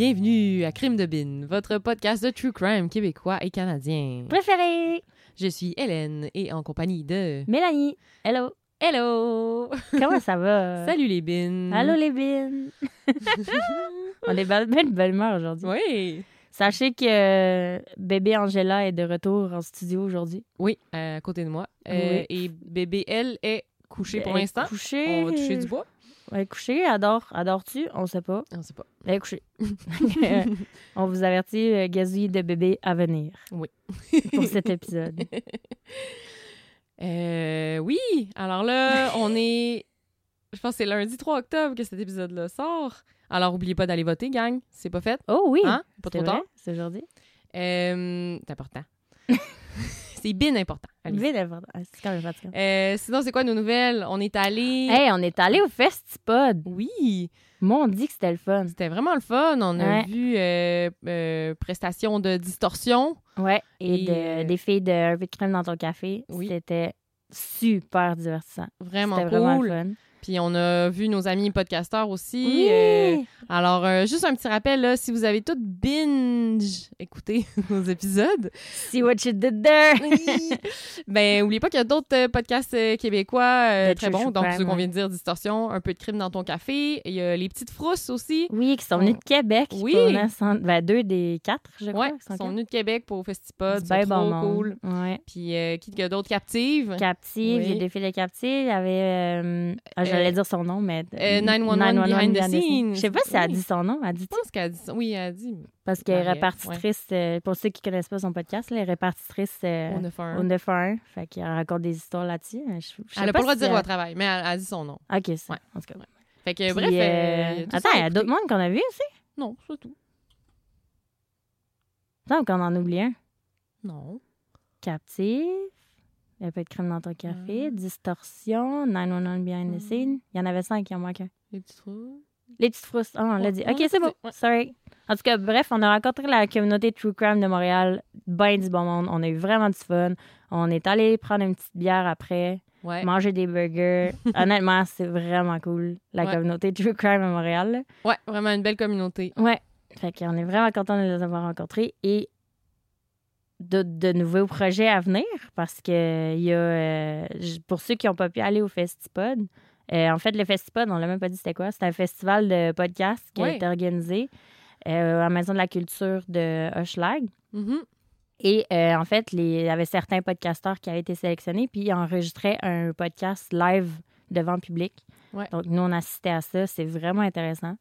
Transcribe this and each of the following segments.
Bienvenue à Crime de Bin, votre podcast de true crime québécois et canadien. Préféré Je suis Hélène et en compagnie de Mélanie. Hello. Hello. Comment ça va? Salut les bins. Allô les bines. On est bien de belle humeur aujourd'hui. Oui. Sachez que euh, bébé Angela est de retour en studio aujourd'hui. Oui, euh, à côté de moi. Euh, Oui. Et bébé elle est couchée pour Elle l'instant. Couchée. On va toucher du bois. Elle est couchée. Adore. Adore-tu? On sait pas. On sait pas. Elle est couchée. On vous avertit, euh, gazouillis de bébé à venir. Oui. Pour cet épisode. Euh, oui, alors là, on est. Je pense que c'est lundi 3 octobre que cet épisode-là sort. Alors, oubliez pas d'aller voter, gang. C'est pas fait. Oh oui. Hein? Pas trop vrai, tard. C'est aujourd'hui. Euh, c'est important. c'est bien important. Vite important. Ah, C'est quand même fatigant. Euh, sinon, c'est quoi nos nouvelles? On est allé. Hey, on est allé au Festipod. Oui, Moi, on dit que c'était le fun. c'était vraiment le fun. On a vu euh, euh, prestation de distorsion. Ouais, et, Et, de- des filles de Un peu de crème dans ton café. Oui. C'était super divertissant. Vraiment C'était vraiment cool. le fun. Puis on a vu nos amis podcasteurs aussi. Oui! Euh, alors, euh, juste un petit rappel, là, si vous avez tout binge écouté nos épisodes, See what you did there! ben, oubliez pas qu'il y a d'autres euh, podcasts québécois euh, très bons. Donc, ceux qu'on vient de dire, Distorsion, Un peu de crime dans ton café. Il y a Les Petites Frousses aussi. oui, qui sont venus de Québec. Oui. cent- ben, deux des quatre, je crois. Ouais, qui sont venus de Québec pour Festipod. Trop bon monde. cool. Ouais. Puis, euh, qui qu'il y a d'autres captives? Captive, Oui. a des filles de Captive. Il y avait. ah, J'allais Euh, dire son nom, mais. euh, 911 behind the scenes. Je sais pas si elle a dit son nom. Elle dit Je pense qu'elle a dit. Oui, elle a dit. Parce qu'elle est répartitrice. euh, pour ceux qui connaissent pas son podcast, elle est répartitrice euh, au 911. Fait qu'elle raconte des histoires là-dessus. Elle n'a pas le droit de dire elle- au travail, mais elle, a dit son nom. Ok, ça. Ouais. En tout cas. Fait que, Puis, bref. euh, Attends, il y a d'autres mondes qu'on a vu aussi? Non, c'est tout. Attends, qu'on en oublie un. Non. Captive. Il y a pas de crème dans ton café. Ah. Distorsion. 911 behind the Ah. scene. Il y en avait cinq, il en manque un. Les petits trous. Les petites frousses. Ah, on l'a dit. Ok, c'est bon. ouais. Sorry. En tout cas, bref, on a rencontré la communauté True Crime de Montréal. Ben du bon monde. On a eu vraiment du fun. On est allé prendre une petite bière après, Ouais. manger des burgers. Honnêtement, c'est vraiment cool, la communauté True Crime à Montréal. Ouais, vraiment une belle communauté. Ouais. Fait qu'on est vraiment content de les avoir rencontrés et de, de nouveaux projets à venir parce que il y a, euh, pour ceux qui n'ont pas pu aller au Festipod, euh, en fait, le Festipod, on l'a même pas dit c'était quoi. C'est un festival de podcasts qui a été organisé euh, à la Maison de la Culture de Hochelag. Mhm. Et euh, en fait, les- il y avait certains podcasteurs qui avaient été sélectionnés, puis ils enregistraient un podcast live devant le public. Ouais. Donc, nous, on assistait à ça. C'est vraiment intéressant.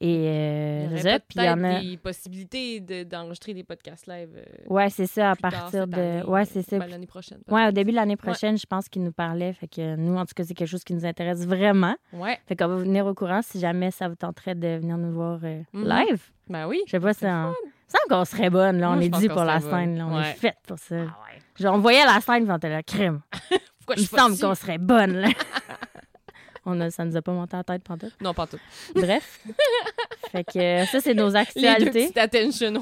Et Il y euh, aurait ça, puis il y en a. des possibilités de- d'enregistrer des podcasts live. euh, Ouais, c'est ça, à tard partir de. ouais, euh, c'est ça. ben, l'année prochaine. Ouais, au début de l'année prochaine, je pense qu'ils nous parlaient. Fait que nous, en tout cas, c'est quelque chose qui nous intéresse vraiment. Ouais. Fait qu'on va vous venir au courant si jamais ça vous tenterait de venir nous voir euh, Mhm. live. Ben oui. Je sais pas si on. Ça qu'on serait bonne, là. On est qu'on pour la bonne. scène, là. On Ouais. est fait pour ça. Ah ouais. Genre, on voyait la scène, puis on était là, crime. Pourquoi je Il pas semble qu'on serait bonne, là. on a, ça nous a pas monté en tête pendant tout. Non, pas tout. Bref. Fait que euh, ça, c'est nos Les deux actualités. attention.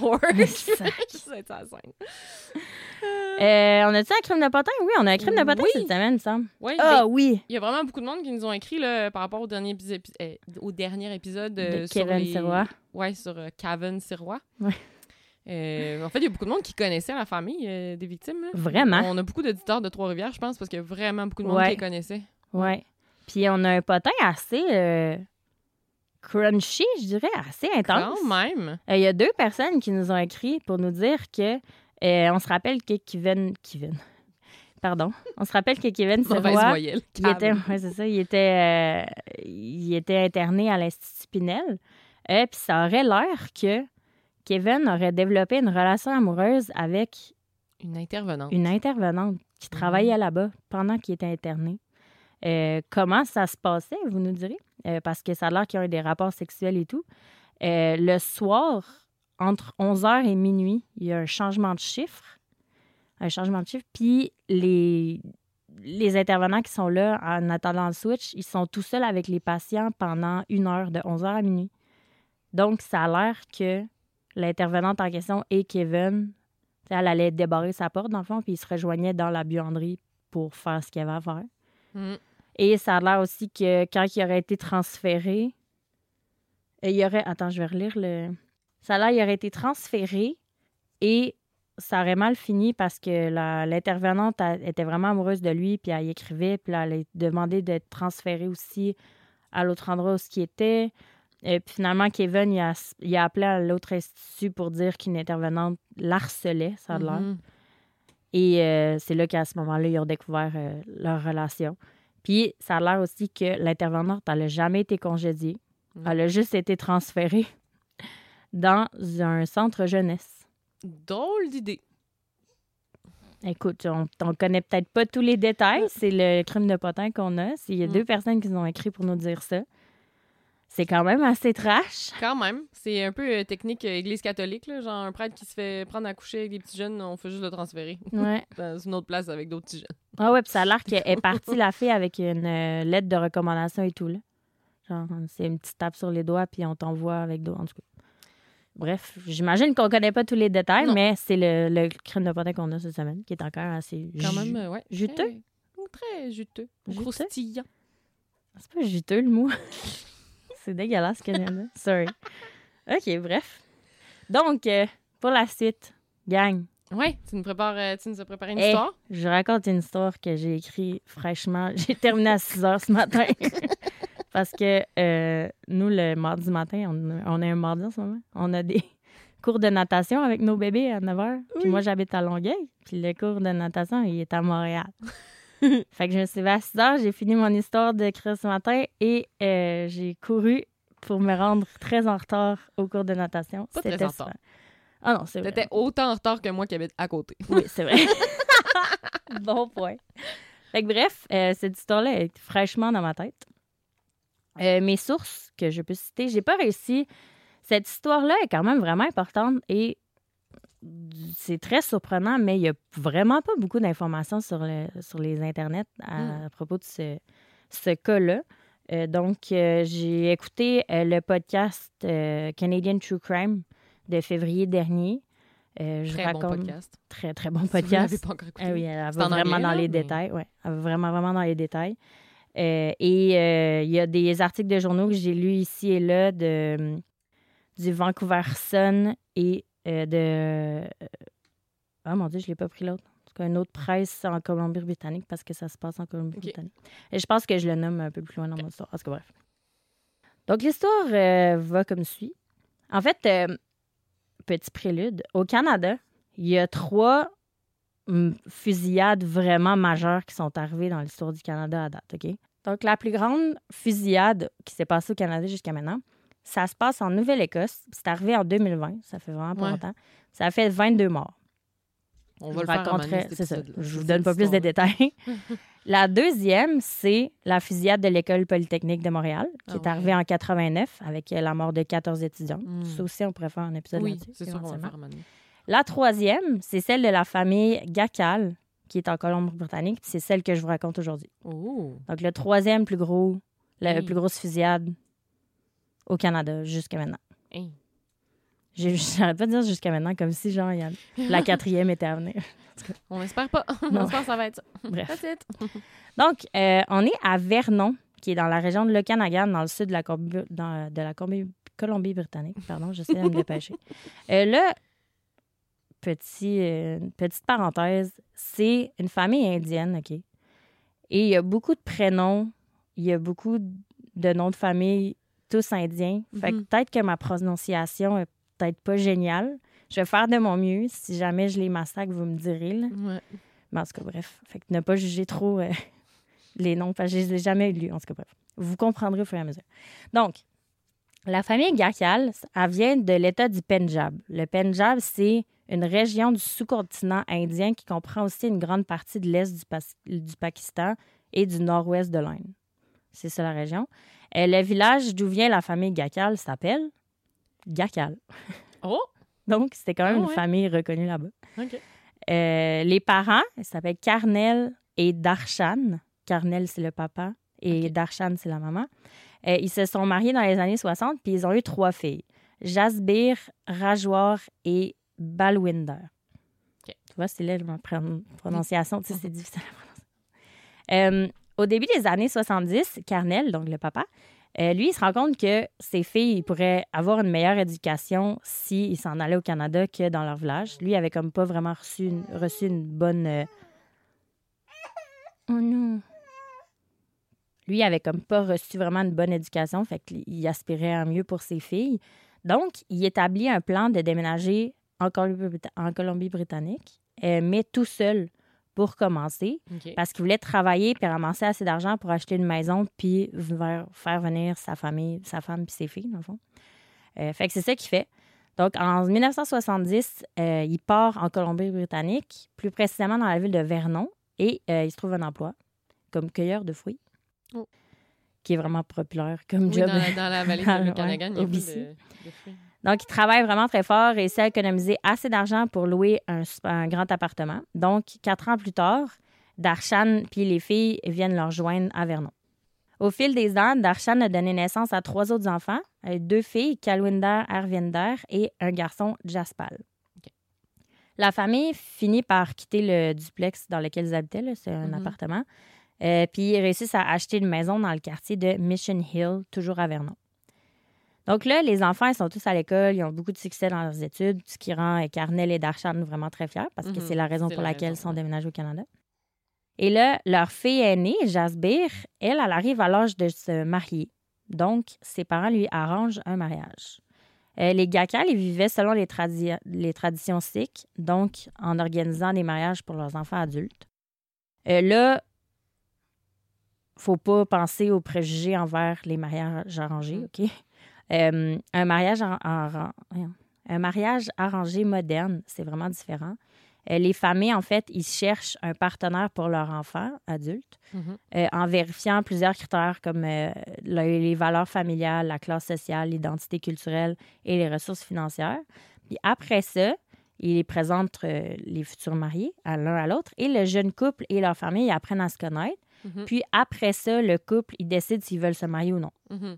C'est la scène. Euh, on a-tu un crime de potin? Oui, on a un crime de potin Oui. cette semaine, il me semble. Oui, Ah ben, oui! il y a vraiment beaucoup de monde qui nous ont écrit là, par rapport au dernier, épisode, au dernier épisode euh, De sur Kevin les... Sirois. Ouais, sur euh, Kevin Sirois. Ouais. Euh, en fait, il y a beaucoup de monde qui connaissait la famille euh, des victimes. là. Vraiment? On a beaucoup d'auditeurs de Trois-Rivières, je pense, parce qu'il y a vraiment beaucoup de monde Ouais. qui les connaissait. Ouais. Puis on a un potin assez euh, crunchy, je dirais, assez intense. Quand même. Euh, Il y a deux personnes qui nous ont écrit pour nous dire que euh, on se rappelle que Kevin Kevin. Pardon. On se rappelle que Kevin voyelle. il était, ouais, c'est ça, il était, euh, il était interné à l'Institut Pinel. Et puis ça aurait l'air que Kevin aurait développé une relation amoureuse avec Une intervenante. une intervenante qui travaillait là-bas pendant qu'il était interné. Euh, comment ça se passait, vous nous direz? Euh, parce que ça a l'air qu'il y a eu des rapports sexuels et tout. Euh, le soir, entre 11h et minuit, il y a un changement de chiffre. Un changement de chiffre. Puis les, les intervenants qui sont là en attendant le switch, ils sont tout seuls avec les patients pendant une heure, de 11h à minuit. Donc, ça a l'air que l'intervenante en question et Kevin elle allait débarrer sa porte, dans le fond, puis il se rejoignait dans la buanderie pour faire ce qu'il avait à faire. Mm. Et ça a l'air aussi que quand il aurait été transféré, euh, il aurait. Attends, je vais relire le. Ça a l'air qu'il aurait été transféré et ça aurait mal fini parce que l'intervenante était vraiment amoureuse de lui, puis elle y écrivait, puis elle a demandé d'être transférée aussi à l'autre endroit où ce qui était. Et puis finalement, Kevin, il a, il appelé à l'autre institut pour dire qu'une intervenante l'harcelait, ça a l'air. Mhm. Et euh, c'est là qu'à ce moment-là, ils ont découvert euh, leur relation. Puis ça a l'air aussi que l'intervenante, elle n'a jamais été congédiée. Mm. Elle a juste été transférée dans un centre jeunesse. Drôle d'idée. Écoute, on ne connaît peut-être pas tous les détails. C'est le crime de potin qu'on a. Il y a Mm. deux personnes qui nous ont écrit pour nous dire ça. C'est quand même assez trash. Quand même. C'est un peu euh, technique euh, église catholique, là. Genre un prêtre qui se fait prendre à coucher avec des petits jeunes, on fait juste le transférer Ouais. dans une autre place avec d'autres petits jeunes. Ah ouais, puis ça a l'air qu'elle est partie, la fille, avec une euh, lettre de recommandation et tout, là. Genre, c'est une petite tape sur les doigts, puis on t'envoie avec d'autres. En tout cas. Bref, j'imagine qu'on connaît pas tous les détails, Non. mais c'est le, le crime de potin qu'on a cette semaine, qui est encore assez Quand ju- même, ouais. juteux? Très, très juteux. Juteux? Croustillant. C'est pas juteux, le mot. c'est dégueulasse dire. Sorry. OK, bref. Donc, euh, pour la suite, gang, Ouais, tu nous prépares, euh, tu nous as préparé une Eh, histoire? Je raconte une histoire que j'ai écrite fraîchement. J'ai terminé à 6 heures ce matin. Parce que euh, nous, le mardi matin, on, on est un mardi en ce moment, on a des cours de natation avec nos bébés à 9 heures. Puis Oui. moi, j'habite à Longueuil. Puis le cours de natation, il est à Montréal. fait que je me suis levée à 6 heures, j'ai fini mon histoire d'écrire ce matin et euh, j'ai couru pour me rendre très en retard au cours de natation. Pas très C'était en retard. Ah non, c'est vrai. T'étais autant en retard que moi qui habite à côté. Oui, c'est vrai. bon point. Fait que bref, euh, cette histoire-là est fraîchement dans ma tête. Euh, mes sources que je peux citer, j'ai pas réussi. Cette histoire-là est quand même vraiment importante et c'est très surprenant, mais il y a vraiment pas beaucoup d'informations sur, le- sur les internets à, Mm. propos de ce, ce cas-là. Euh, donc, euh, j'ai écouté euh, le podcast Canadian True Crime de février dernier. Je Très bon raconte podcast. très très bon Si vous podcast. pas encore écouté. Ah oui, elle va en vraiment anglais, dans les mais- détails. Ouais, elle va vraiment, vraiment dans les détails. Et il y a des articles de journaux que j'ai lus ici et là de, du Vancouver Sun et euh, de. Ah mon Dieu, je ne l'ai pas pris l'autre. En tout cas, une autre presse en Colombie-Britannique parce que ça se passe en Colombie-Britannique. Et je pense que je le nomme un peu plus loin dans mon histoire. En tout cas, bref. Donc, l'histoire euh, va comme suit. En fait, euh, petit prélude, au Canada, il y a trois hum, fusillades vraiment majeures qui sont arrivées dans l'histoire du Canada à date, OK? Donc, la plus grande fusillade qui s'est passée au Canada jusqu'à maintenant, ça se passe en Nouvelle-Écosse. C'est arrivé en 2020, ça fait vraiment pas Ouais. longtemps. Ça a fait 22 morts. On Je va le moment donné, raconterai- C'est ça. Je vous donne pas plus de détails. la deuxième, c'est la fusillade de l'École polytechnique de Montréal, qui Ah est arrivée en 89 avec euh, la mort de 14 étudiants. Mm. Ça aussi, on pourrait faire un épisode Oui, là-dessus. c'est le. La troisième, c'est celle de la famille Gacal, qui est en Colombie-Britannique, puis c'est celle que je vous raconte aujourd'hui. Oh. Donc, le troisième plus gros, la Oui. plus grosse fusillade au Canada jusqu'à maintenant. J'ai- J'arrête pas de dire jusqu'à maintenant comme si, genre, y a- la quatrième était à venir. On espère pas. Non. On espère que ça va être ça. Bref. Donc, euh, on est à Vernon, qui est dans la région de l'Okanagan, dans le sud de la, Corbi- dans- de la Corbi- Colombie-Britannique. Pardon, j'essaie de me dépêcher. Euh, là, petit, euh, petite parenthèse, c'est une famille indienne, OK? Et il y a beaucoup de prénoms, il y a beaucoup de noms de famille, tous indiens. Fait que Mhm. peut-être que ma prononciation est peut-être pas géniale. Je vais faire de mon mieux. Si jamais je les massacre, vous me direz. Là. Ouais. Mais en tout cas, bref. Fait que ne pas juger trop euh, les noms, parce que je les ai jamais lus. En tout cas, bref. Vous comprendrez au fur et à mesure. Donc, la famille Gakyal, elle vient de l'État du Pendjab. Le Pendjab, c'est une région du sous-continent indien qui comprend aussi une grande partie de l'Est du Pakistan et du nord-ouest de l'Inde. C'est ça la région. Et le village d'où vient la famille Gakyal s'appelle Gakyal. Oh! Donc, c'était quand même Ah une ouais. famille reconnue là-bas. OK. Euh, les parents, ils s'appellent Carnel et Darshan. Carnel, c'est le papa et. Darshan, c'est la maman. Euh, ils se sont mariés dans les années 60, puis ils ont eu trois filles. Jasbir, Rajwar et Balwinder. Tu vois, c'est là ma pron- prononciation. Tu sais, c'est difficile à prononcer. Euh, au début des années 70, Carnel, donc le papa, euh, lui, il se rend compte que ses filles pourraient avoir une meilleure éducation s'ils s'en allaient au Canada que dans leur village. Lui, il avait comme pas vraiment reçu une, bonne... euh, Oh non! Lui, il avait comme pas reçu vraiment une bonne éducation, fait qu'il aspirait à mieux pour ses filles. Donc, il établit un plan de déménager en Colombie-Britannique, euh, mais tout seul pour commencer parce qu'il voulait travailler puis ramasser assez d'argent pour acheter une maison puis faire venir sa famille, sa femme puis ses filles, dans le fond. Euh, fait que c'est ça qu'il fait. Donc, en 1970, euh, il part en Colombie-Britannique, plus précisément dans la ville de Vernon, et euh, il se trouve un emploi comme cueilleur de fruits, Oh. qui est vraiment populaire comme Oui, job. dans, la- dans la vallée de Okanagan, il y a de fruits. Donc, il travaille vraiment très fort, réussit à économiser assez d'argent pour louer un, grand appartement. Donc, quatre ans plus tard, Darshan puis les filles viennent leur joindre à Vernon. Au fil des ans, Darshan a donné naissance à trois autres enfants, euh, deux filles, Kalwinder, Arvinder, et un garçon, Jaspal. La famille finit par quitter le duplex dans lequel ils habitaient, c'est un Mhm. appartement, Euh, puis ils réussissent à acheter une maison dans le quartier de Mission Hill, toujours à Vernon. Donc là, les enfants, ils sont tous à l'école, ils ont beaucoup de succès dans leurs études, ce qui rend euh, Carnel et Darshan vraiment très fiers parce que Mhm. c'est la raison pour la laquelle ils sont déménagés au Canada. Et là, leur fille aînée, Jasbir, elle, elle arrive à l'âge de se marier. Donc, ses parents lui arrangent un mariage. Euh, les Gakal, ils vivaient selon les, tradi- les traditions sikhs, donc en organisant des mariages pour leurs enfants adultes. Euh, là, faut pas penser aux préjugés envers les mariages arrangés, Mhm. OK? Euh, un, mariage en- en- voyons. un mariage arrangé moderne, c'est vraiment différent. Euh, les familles, en fait, ils cherchent un partenaire pour leur enfant adulte Mhm. euh, en vérifiant plusieurs critères comme euh, le- les valeurs familiales, la classe sociale, l'identité culturelle et les ressources financières. Puis après ça, ils présentent les futurs mariés à l'un à l'autre et le jeune couple et leur famille apprennent à se connaître. Mhm. Puis après ça, le couple, ils décident s'ils veulent se marier ou non. Mhm.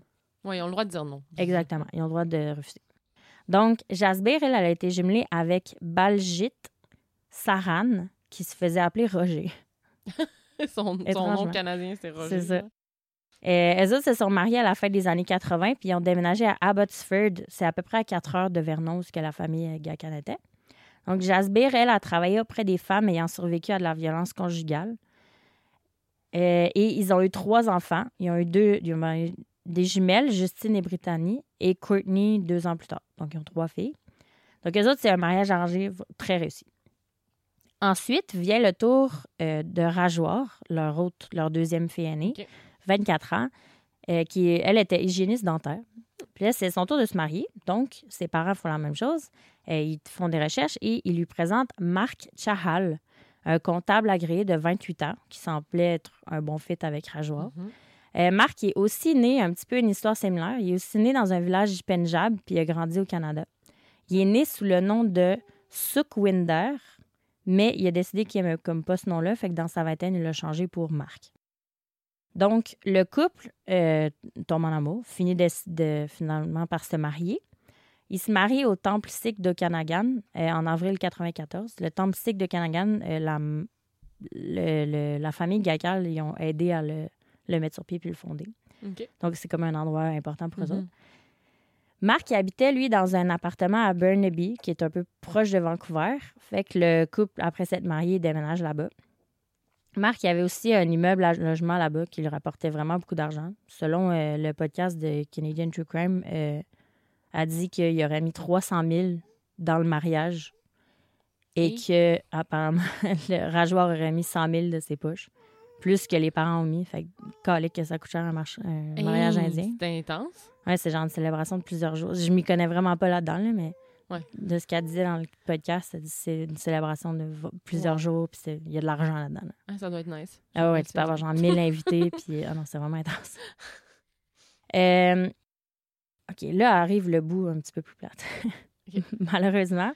Oui, ils ont le droit de dire non. Exactement. Ils ont le droit de refuser. Donc, Jasbir, elle, elle a été jumelée avec Baljit Saran, qui se faisait appeler Roger. son, son nom canadien, c'est Roger. C'est ça. Euh, elles autres se sont mariées à la fin des années 80, puis ils ont déménagé à Abbotsford. C'est à peu près à 4 heures de Vernon, où ce que la famille euh, Gacan était. Donc, Jasbir, elle, a travaillé auprès des femmes ayant survécu à de la violence conjugale. Euh, et ils ont eu trois enfants. Ils ont eu deux, ils ont eu des jumelles, Justine et Brittany, et Courtney deux ans plus tard. Donc, ils ont trois filles. Donc, eux autres, c'est un mariage arrangé très réussi. Ensuite vient le tour euh, de Rajwar, leur, autre, leur deuxième fille aînée, OK. 24 ans, euh, qui, elle, était hygiéniste dentaire. Puis là, c'est son tour de se marier. Donc, ses parents font la même chose. Euh, ils font des recherches et ils lui présentent Marc Chahal, un comptable agréé de 28 ans qui semblait être un bon fit avec Rajwar. Mhm. Euh, Marc est aussi né, un petit peu une histoire similaire. Il est aussi né dans un village du Punjab, puis il a grandi au Canada. Il est né sous le nom de Sukhwinder, mais il a décidé qu'il n'aimait comme pas ce nom-là, fait que dans sa vingtaine, il l'a changé pour Marc. Donc, le couple euh, tombe en amour, finit de, de- finalement par se marier. Il se marie au temple sikh d'Okanagan euh, en avril 94. Le temple sikh d'Okanagan, euh, la, le- le- la famille Gakal, ils ont aidé à le, le mettre sur pied puis le fonder. Donc, c'est comme un endroit important pour eux Mhm. autres. Marc il habitait, lui, dans un appartement à Burnaby, qui est un peu proche de Vancouver. Fait que le couple, après s'être marié, déménage là-bas. Marc il avait aussi un immeuble à logement là-bas qui lui rapportait vraiment beaucoup d'argent. Selon euh, le podcast de Canadian True Crime, euh, a dit qu'il aurait mis 300 000 dans le mariage et Et? que, apparemment, le rageoir aurait mis 100 000 de ses poches. Plus que les parents ont mis. Fait que, que ça coûte cher un, march- un mariage Hey, indien. C'était intense. Ouais, c'est genre une célébration de plusieurs jours. Je m'y connais vraiment pas là-dedans, là, mais Ouais. de ce qu'elle disait dans le podcast, elle dit que c'est une célébration de plusieurs Ouais. jours, puis il y a de l'argent là-dedans. là. Ah, ça doit être nice. Ah ouais, tu peux avoir genre 1000 invités, puis ah non, c'est vraiment intense. Euh, OK, là arrive le bout un petit peu plus plate. Malheureusement,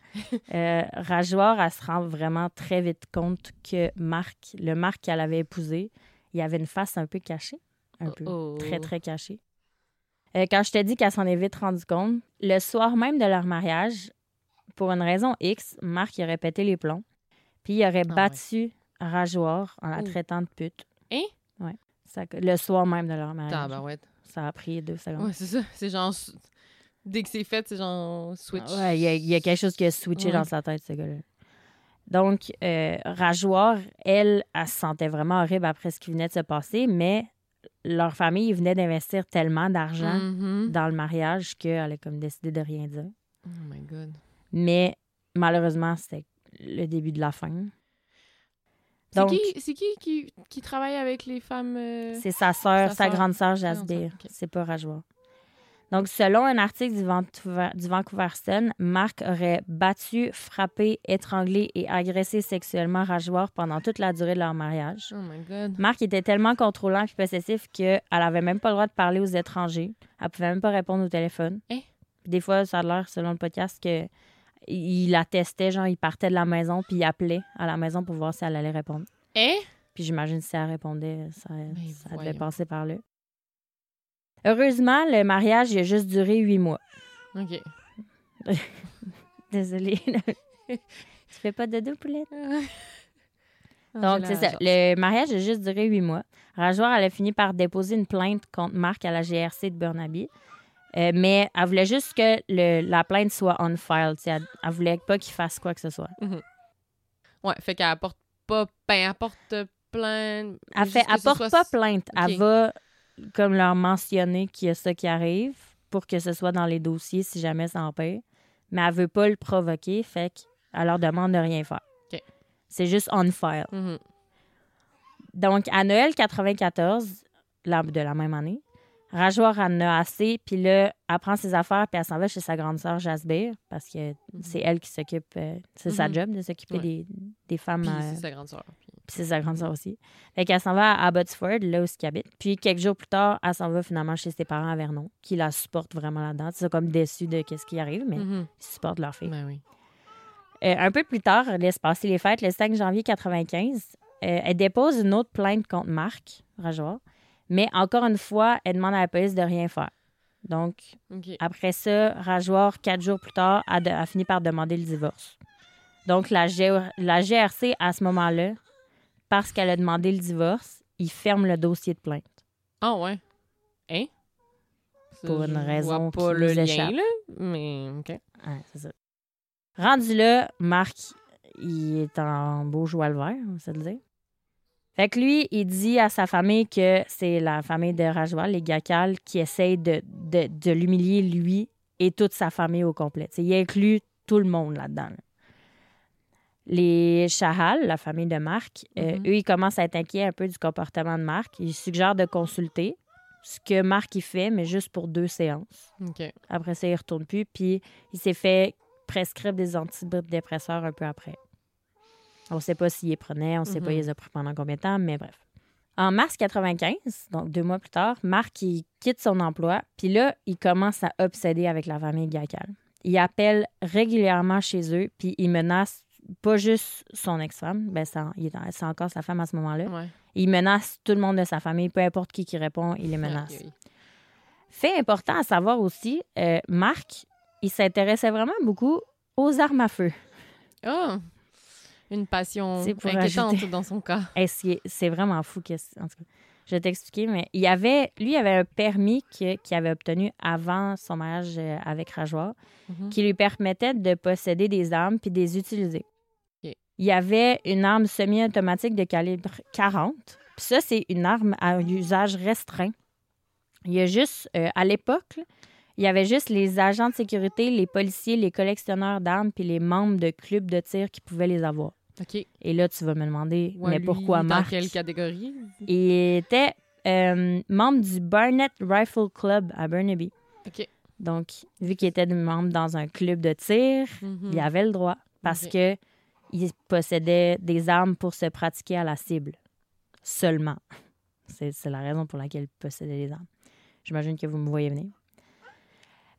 euh, Rajoir, elle se rend vraiment très vite compte que Marc, le Marc qu'elle avait épousé, il avait une face un peu cachée. Un peu Oh, oh. très, très cachée. Euh, quand je te dis qu'elle s'en est vite rendu compte, le soir même de leur mariage, pour une raison X, Marc il aurait pété les plombs. Puis il aurait Ah battu Rajoir en la Oh. traitant de pute. Hein? Ouais. Ça- le soir même de leur mariage. Ça a pris deux secondes. Ouais, c'est ça. C'est genre. Dès que c'est fait, c'est genre switch. Ouais, il y, a- il y a quelque chose qui a switché Ouais. dans sa tête, ce gars-là. Donc, euh, Rajoir, elle, elle se sentait vraiment horrible après ce qui venait de se passer, mais leur famille venait d'investir tellement d'argent Mhm. dans le mariage qu'elle a comme décidé de rien dire. Oh my god. Mais malheureusement, c'était le début de la fin. C'est qui, c'est qui, qui qui travaille avec les femmes. euh, C'est sa sœur, Sa grande sœur Jasbir. C'est pas Rajoir. Donc, selon un article du Vancouver, du Vancouver Sun, Marc aurait battu, frappé, étranglé et agressé sexuellement Rajoir pendant toute la durée de leur mariage. Oh my god. Marc était tellement contrôlant et possessif qu'elle avait même pas le droit de parler aux étrangers. Elle pouvait même pas répondre au téléphone. Puis Des fois, ça a l'air, selon le podcast, que il la testait, genre, il partait de la maison puis il appelait à la maison pour voir si elle allait répondre. Hein? Puis j'imagine si elle répondait, ça, ça devait passer par là. Heureusement, le mariage il a juste duré huit mois. Ok. Désolée. tu fais pas de deux poulettes? Donc, c'est ça. Le mariage a juste duré huit mois. Rajoir, elle a fini par déposer une plainte contre Marc à la GRC de Burnaby. Euh, mais elle voulait juste que le- la plainte soit on file. Elle, elle voulait pas qu'il fasse quoi que ce soit. Ouais, fait qu'elle apporte pas. Ben, elle apporte plein. Elle fait, elle porte pas plainte. Elle va comme leur mentionner qu'il y a ça qui arrive pour que ce soit dans les dossiers si jamais ça empire. Mais elle veut pas le provoquer, fait qu'elle leur demande de rien faire. C'est juste on file. Mhm. Donc, à Noël 94, la- de la même année, Rajoir en a assez, puis là, elle prend ses affaires, puis elle s'en va chez sa grande sœur Jasbir, parce que c'est elle qui s'occupe, euh, c'est sa Mhm. job de s'occuper Ouais. des, des femmes. Euh, c'est sa grande sœur. Puis- c'est sa grande sœur aussi. Fait qu'elle s'en va à Abbotsford, là où elle habite. Puis quelques jours plus tard, elle s'en va finalement chez ses parents à Vernon, qui la supportent vraiment là-dedans. Ils sont comme déçus de ce qui arrive, mais Mhm. ils supportent leur fille. Ben oui. Euh, un peu plus tard, laisse passer les fêtes, le 5 janvier 95, euh, elle dépose une autre plainte contre Marc Rajoir. Mais encore une fois, elle demande à la police de rien faire. Donc, après ça, Rajoir, quatre jours plus tard, a, de- a fini par demander le divorce. Donc, la, G- la GRC, à ce moment-là, parce qu'elle a demandé le divorce, il ferme le dossier de plainte. Ah ouais. Hein? Ça, Pour une vois raison pas qui le nous lien, échappe. là. Mais, OK. Ouais, c'est ça. Rendu là, Marc, il est en beau joie le vert, on va se le dire. Fait que lui, il dit à sa famille que c'est la famille de Rajwal, les Gakal, qui essaye de, de, de l'humilier, lui et toute sa famille au complet. T'sais, il inclut tout le monde là-dedans. là. Les Chahal, la famille de Marc, euh, Mhm. eux, ils commencent à être inquiets un peu du comportement de Marc. Ils suggèrent de consulter ce que Marc il fait, mais juste pour deux séances. Après ça, il retourne plus. Puis il s'est fait prescrire des antidépresseurs un peu après. On ne sait pas s'il les prenait, on ne sait pas Mhm. il les a pris pendant combien de temps, mais bref. En mars 95, donc deux mois plus tard, Marc il quitte son emploi, puis là, il commence à obséder avec la famille Gacal. Il appelle régulièrement chez eux, puis il menace pas juste son ex-femme, ben c'est encore sa femme à ce moment-là. Ouais. Il menace tout le monde de sa famille, peu importe qui qui répond, il les menace. Ok, oui. Fait important à savoir aussi, euh, Marc, il s'intéressait vraiment beaucoup aux armes à feu. Oh! Une passion C'est pour inquiétante ajouter. dans son cas. Et c'est c'est vraiment fou. Que, en tout cas, je vais t'expliquer, mais il y avait, lui, il avait un permis qu'il avait obtenu avant son mariage euh, avec Rajoir Mhm. qui lui permettait de posséder des armes puis de les utiliser. Il y avait une arme semi-automatique de calibre 40. Puis ça, c'est une arme à usage restreint. Il y a juste, euh, à l'époque, il y avait juste les agents de sécurité, les policiers, les collectionneurs d'armes puis les membres de clubs de tir qui pouvaient les avoir. OK. Et là, tu vas me demander, Ouais, mais lui, pourquoi Dans Marc? quelle catégorie? Il était euh, membre du Barnett Rifle Club à Burnaby. OK. Donc, vu qu'il était membre dans un club de tir, Mhm. il avait le droit parce que il possédait des armes pour se pratiquer à la cible. Seulement. C'est la raison pour laquelle il possédait des armes. J'imagine que vous me voyez venir.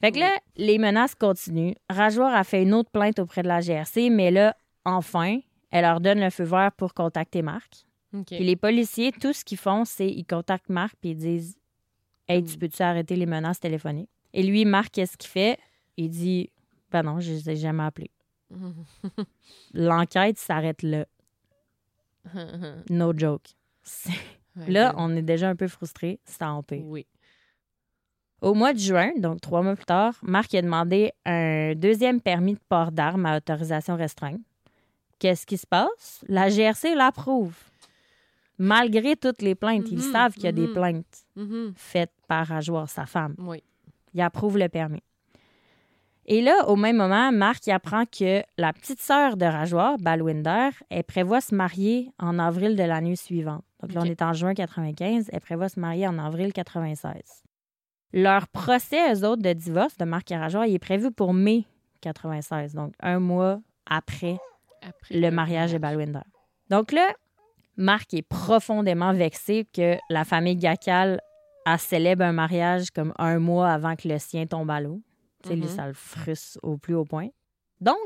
Fait que là, les menaces continuent. Rajoir a fait une autre plainte auprès de la GRC, mais là, enfin, elle leur donne le feu vert pour contacter Marc. OK. Puis les policiers, tout ce qu'ils font, c'est ils contactent Marc puis ils disent Hey, tu peux-tu arrêter les menaces téléphoniques? Et lui, Marc, qu'est-ce qu'il fait? Il dit Ben non, je les ai jamais appelés. L'enquête s'arrête là. No joke. Là, on est déjà un peu frustré. C'est en paix. Oui. Au mois de juin, donc trois mois plus tard, Marc a demandé un deuxième permis de port d'armes à autorisation restreinte. Qu'est-ce qui se passe? La GRC l'approuve. Malgré toutes les plaintes, ils Mhm, savent qu'il y a des mhm. plaintes Mhm. faites par Rajoir, sa femme. Oui. Il approuve le permis. Et là, au même moment, Marc il apprend que la petite sœur de Rajoir, Balwinder, elle prévoit se marier en avril de l'année suivante. Donc là, on est en juin 95. Elle prévoit se marier en avril 96. Leur procès, eux autres, de divorce de Marc et Rajoir, il est prévu pour mai 96, donc un mois après Après le mariage de Balwinder. Donc là, Marc est profondément vexé que la famille Gacal a célèbre un mariage comme un mois avant que le sien tombe à l'eau. Tu sais, lui, Mhm. ça le frustre au plus haut point. Donc,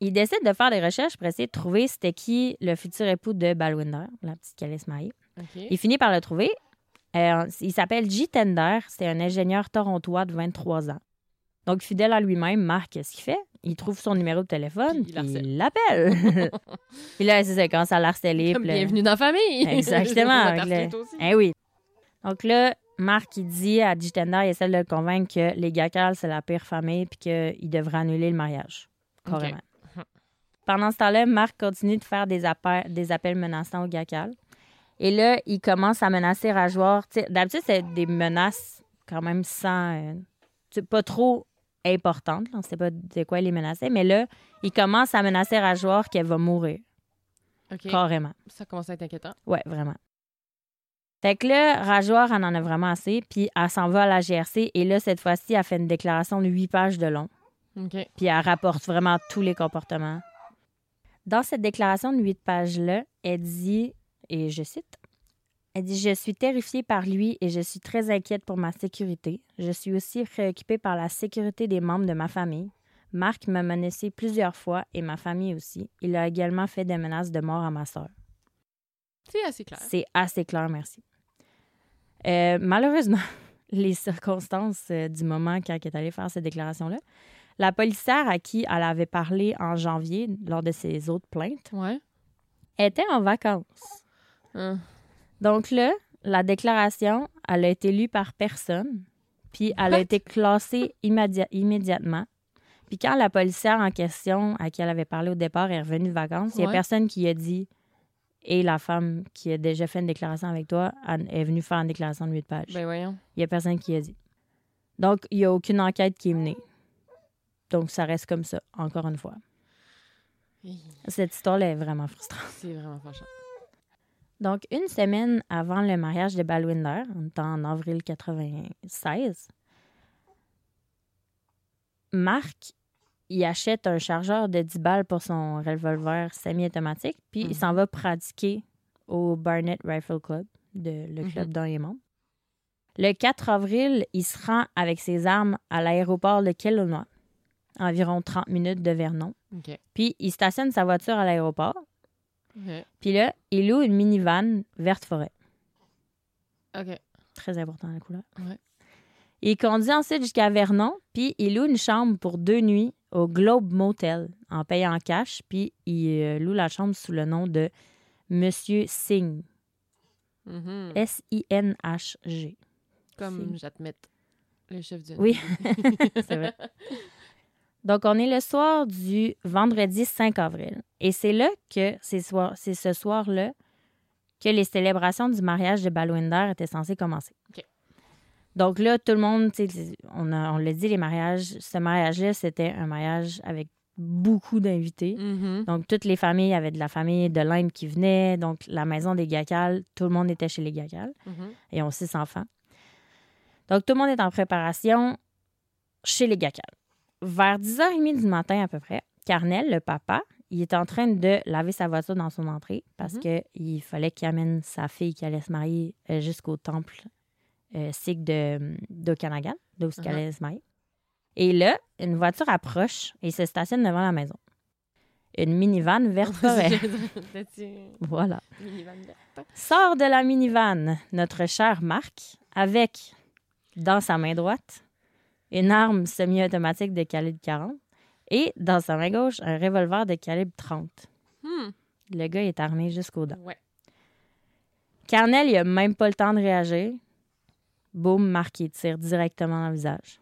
il décide de faire des recherches pour essayer de trouver c'était qui le futur époux de Balwinder, la petite qui allait se marier. OK. Il finit par le trouver. Euh, il s'appelle J. Tender. C'est un ingénieur torontois de 23 ans. Donc, fidèle à lui-même, Marc, qu'est-ce qu'il fait? Il trouve son numéro de téléphone, Puis il l'appelle. puis là, c'est ça, commence à l'harceler. Comme bienvenue dans la famille. Exactement. Le-. Eh oui. Donc là, Marc, il dit à J. Tender, il essaie de le convaincre que les Gacal, c'est la pire famille, puis qu'il devrait annuler le mariage. Carrément. Pendant ce temps-là, Marc continue de faire des appels, des appels menaçants au Gacal. Et là, il commence à menacer Rajoir. D'habitude, c'est des menaces quand même sans. euh, pas trop importantes. On ne sait pas de quoi il les menaçait. Mais là, il commence à menacer Rajoir qu'elle va mourir. Carrément. Ça commence à être inquiétant. Ouais, vraiment. Fait que là, Rajoir en en a vraiment assez. Puis elle s'en va à la GRC. Et là, cette fois-ci, elle fait une déclaration de huit pages de long. OK. Puis elle rapporte vraiment tous les comportements. Dans cette déclaration de huit pages-là, elle dit, et je cite, elle dit Je suis terrifiée par lui et je suis très inquiète pour ma sécurité. Je suis aussi préoccupée par la sécurité des membres de ma famille. Marc m'a menacé plusieurs fois et ma famille aussi. Il a également fait des menaces de mort à ma sœur. C'est assez clair. C'est assez clair, merci. Euh, malheureusement, les circonstances euh, du moment quand elle est allée faire cette déclaration-là, la policière à qui elle avait parlé en janvier lors de ses autres plaintes Ouais. était en vacances. Hein. Donc là, la déclaration, elle a été lue par personne, puis elle a été classée immédia- immédiatement. Puis quand la policière en question à qui elle avait parlé au départ est revenue de vacances, il n'y a personne qui a dit Et la femme qui a déjà fait une déclaration avec toi est venue faire une déclaration de 8 pages. Ben voyons. Il n'y a personne qui a dit. Donc, il n'y a aucune enquête qui est menée. Donc, ça reste comme ça, encore une fois. Cette histoire-là est vraiment frustrante. C'est vraiment fâchant. Donc, une semaine avant le mariage de Balwinder, en avril 96, Marc, il achète un chargeur de 10 balles pour son revolver semi-automatique, puis il s'en va pratiquer au Barnett Rifle Club, de, le Mhm. club dont il est membre. Le 4 avril, il se rend avec ses armes à l'aéroport de Kelowna, environ 30 minutes de Vernon. Puis, il stationne sa voiture à l'aéroport. Puis là, il loue une minivan verte forêt. OK. Très important la couleur. Ouais. Il conduit ensuite jusqu'à Vernon, puis il loue une chambre pour deux nuits au Globe Motel en payant en cash, puis il euh, loue la chambre sous le nom de Monsieur Singh. Mhm. S-I-N-H-G. Comme j'admette le chef du Oui, c'est vrai. Donc, on est le soir du vendredi 5 avril. Et c'est là que, c'est soir- c'est ce soir-là, que les célébrations du mariage de Balwinder étaient censées commencer. Donc là, tout le monde, on, a- on l'a dit, les mariages, ce mariage-là, c'était un mariage avec beaucoup d'invités. Mhm. Donc, toutes les familles, il y avait de la famille de l'Inde qui venait. Donc, la maison des Gacal, tout le monde était chez les Gacal Mhm. et ont six enfants. Donc, tout le monde est en préparation chez les Gacal. Vers 10h30 du matin à peu près, Carnel, le papa, il est en train de laver sa voiture dans son entrée parce Mhm. que il fallait qu'il amène sa fille qui allait se marier euh, jusqu'au temple euh, sikh de, d'Okanagan, qu'elle allait se marier. Et là, une voiture approche et se stationne devant la maison. Une minivan vert forêt. voilà. Minivan verte? Sort de la minivan notre cher Marc avec, dans sa main droite, une arme semi-automatique de calibre 40 et, dans sa main gauche, un revolver de calibre 30. Hmm. Le gars est armé jusqu'aux dents. Ouais. Carnel, il a même pas le temps de réagir. Boum, Marc, il tire directement dans le visage.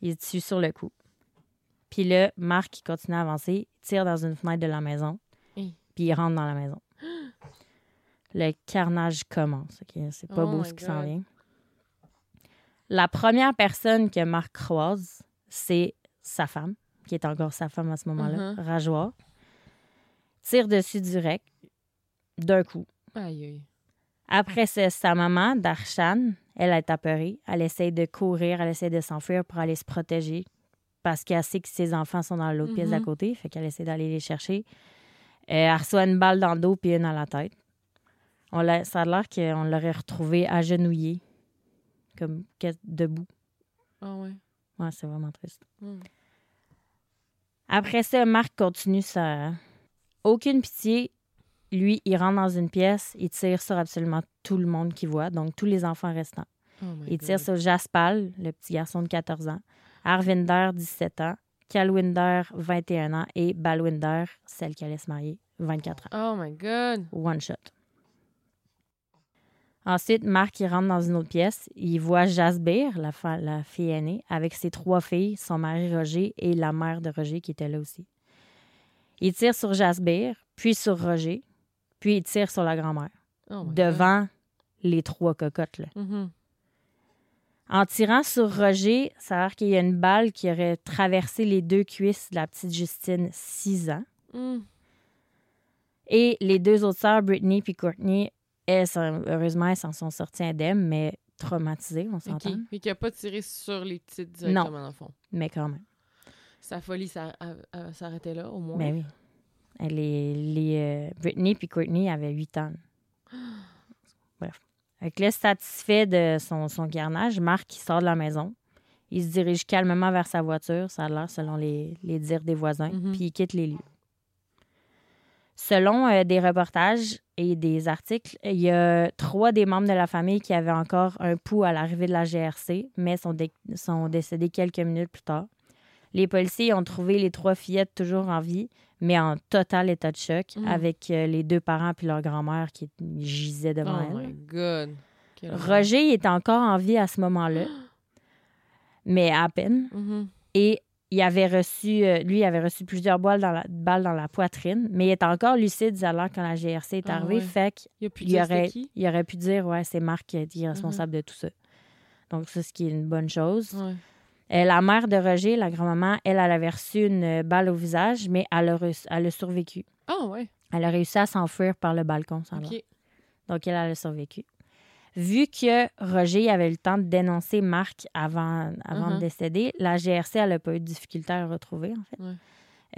Il est dessus sur le coup. Puis là, Marc, il continue à avancer, il tire dans une fenêtre de la maison, puis il rentre dans la maison. Le carnage commence. C'est pas Oh beau ce qui s'en vient. La première personne que Marc croise, c'est sa femme, qui est encore sa femme à ce moment-là. Rajoie. Tire dessus direct, d'un coup. Aïe. Après, c'est sa maman, Darshan. Elle est apeurée. Elle essaie de courir, elle essaie de s'enfuir pour aller se protéger parce qu'elle sait que ses enfants sont dans l'autre pièce à Mhm. côté. Fait qu'elle essaie d'aller les chercher. Euh, elle reçoit une balle dans le dos puis une à la tête. On ça a l'air qu'on l'aurait retrouvé agenouillé, comme debout. Ah ouais. Ouais, c'est vraiment triste. Hmm. Après ça, Marc continue sa. Aucune pitié. Lui, il rentre dans une pièce, il tire sur absolument tout le monde qu'il voit, donc tous les enfants restants. Oh Il tire God. sur Jaspal, le petit garçon de 14 ans, Arvinder, 17 ans, Kalwinder, 21 ans, et Balwinder, celle qui allait se marier, 24 ans. Oh my God. One shot. Ensuite, Marc, il rentre dans une autre pièce. Il voit Jasbir, la, la fille aînée, avec ses trois filles, son mari Roger et la mère de Roger qui était là aussi. Il tire sur Jasbir, puis sur Roger, puis il tire sur la grand-mère, Oh God. devant les trois cocottes. Là. Mhm. En tirant sur Roger, ça a l'air qu'il y a une balle qui aurait traversé les deux cuisses de la petite Justine, 6 ans. Hmm. Et les deux autres sœurs, Brittany et Courtney, elles, heureusement, elles s'en sont sorties indemnes, mais traumatisées, on s'entend. Mais qui a pas tiré sur les petites directement dans le fond. Mais quand même. Sa folie s'arrêtait là, au moins. Ben oui. Les, les, euh, Brittany et Courtney avaient 8 ans. Bref. Fait que là, satisfait de son, son carnage, Marc il sort de la maison. Il se dirige calmement vers sa voiture, ça a l'air selon les, les dires des voisins, Mhm. puis il quitte les lieux. Selon euh, des reportages et des articles, il y a trois des membres de la famille qui avaient encore un pouls à l'arrivée de la GRC, mais sont, dé- sont décédés quelques minutes plus tard. Les policiers ont trouvé les trois fillettes toujours en vie, mais en total état de choc, Mm. avec euh, les deux parents puis leur grand-mère qui gisaient devant Oh elle. my God. Roger il est encore en vie à ce moment-là, mais à peine. Mhm. Et il avait reçu, euh, lui, il avait reçu plusieurs balles dans la, balles dans la poitrine, mais il est encore lucide alors quand la GRC est Ah arrivée. ouais. Fait Il aurait, qui? il aurait pu dire, ouais, c'est Marc qui est responsable de tout ça. Donc, ça, ce qui est une bonne chose. Ouais. Euh, la mère de Roger, la grand-maman, elle, elle avait reçu une balle au visage, mais elle a, reçu- elle a survécu. Ah ouais. Elle a réussi à s'enfuir par le balcon. sans OK. Donc, elle, elle a survécu. Vu que Roger avait eu le temps de dénoncer Marc avant, avant de décéder, la GRC, elle n'a pas eu de difficulté à le retrouver, en fait. Ouais.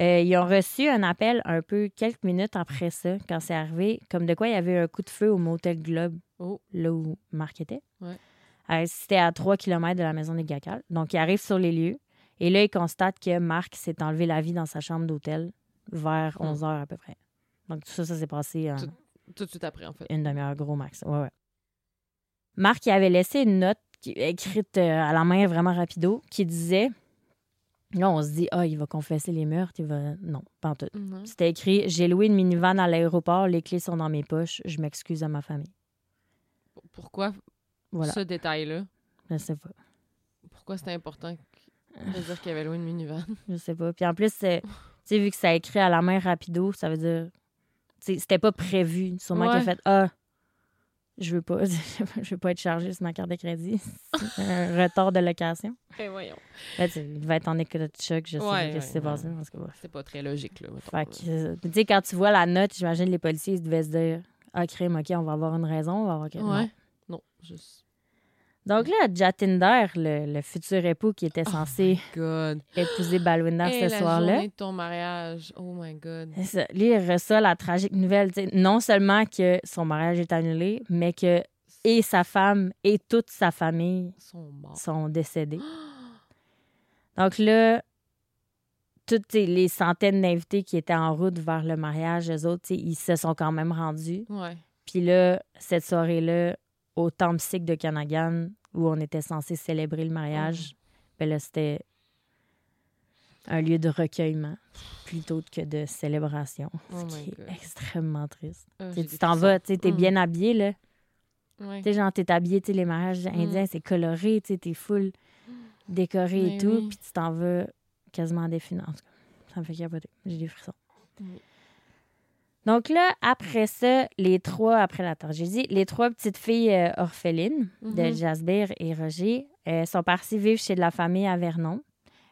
Euh, ils ont reçu un appel un peu quelques minutes après ça, quand c'est arrivé, comme de quoi il y avait un coup de feu au Motel Globe, Oh. là où Marc était. Ouais. C'était à 3 km de la maison des Gacal. Donc, il arrive sur les lieux. Et là, il constate que Marc s'est enlevé la vie dans sa chambre d'hôtel vers Hmm. 11 heures à peu près. Donc, tout ça, ça s'est passé Tout- Tout de suite après, en fait. une demi-heure gros max. Ouais, ouais. Marc il avait laissé une note écrite euh, à la main vraiment rapido, qui disait Là, on se dit, ah, il va confesser les meurtres. Il va... Non, pas en tout. C'était écrit J'ai loué une minivan à l'aéroport, les clés sont dans mes poches, je m'excuse à ma famille. Pourquoi Voilà, ce détail-là? je sais pas. Pourquoi c'était important de dire qu'il y avait loué une minivan? Je sais pas. Puis en plus, c'est- tu sais, vu que ça écrit à la main rapido, ça veut dire. tu C'était pas prévu. Sûrement qu'il a Ouais. fait Ah, je veux pas, je veux pas être chargé sur ma carte de crédit. Un retard de location. Eh voyons. Là, tu il va être en école de choc, je sais Ouais, pas ce qui ouais, s'est ouais. passé. C'est pas très logique, là. Fait que, euh, tu sais, quand tu vois la note, j'imagine les policiers ils devaient se dire Ah, crime, OK, on va avoir une raison. On va avoir... non. Ouais. Juste. Donc là, Jatinder, le, le futur époux qui était censé God. épouser Balwinder ce soir-là, journée de ton mariage. Oh my God. ça. lui, il reçoit la tragique nouvelle. Non seulement que son mariage est annulé, mais que et sa femme et toute sa famille sont sont décédés. Donc là, toutes les centaines d'invités qui étaient en route vers le mariage, eux autres, ils se sont quand même rendus. Ouais. Puis là, cette soirée-là, au temple sikh de Kanagan, où on était censé célébrer le mariage, ben là, c'était un lieu de recueillement plutôt que de célébration. Oh ce qui est extrêmement triste. Ah, Tu t'en vas, tu t'es Mm. bien habillé, là. Tu sais, genre, t'es habillé, tu les mariages indiens, c'est coloré, tu sais, t'es full décoré et tout, oui. puis tu t'en vas quasiment défilant. En tout cas, ça me fait capoter. J'ai des frissons. Oui. Donc là, après ça, les trois, après la tragédie, les trois petites filles euh, orphelines de Mhm. Jasper et Roger euh, sont parties vivre chez de la famille à Vernon.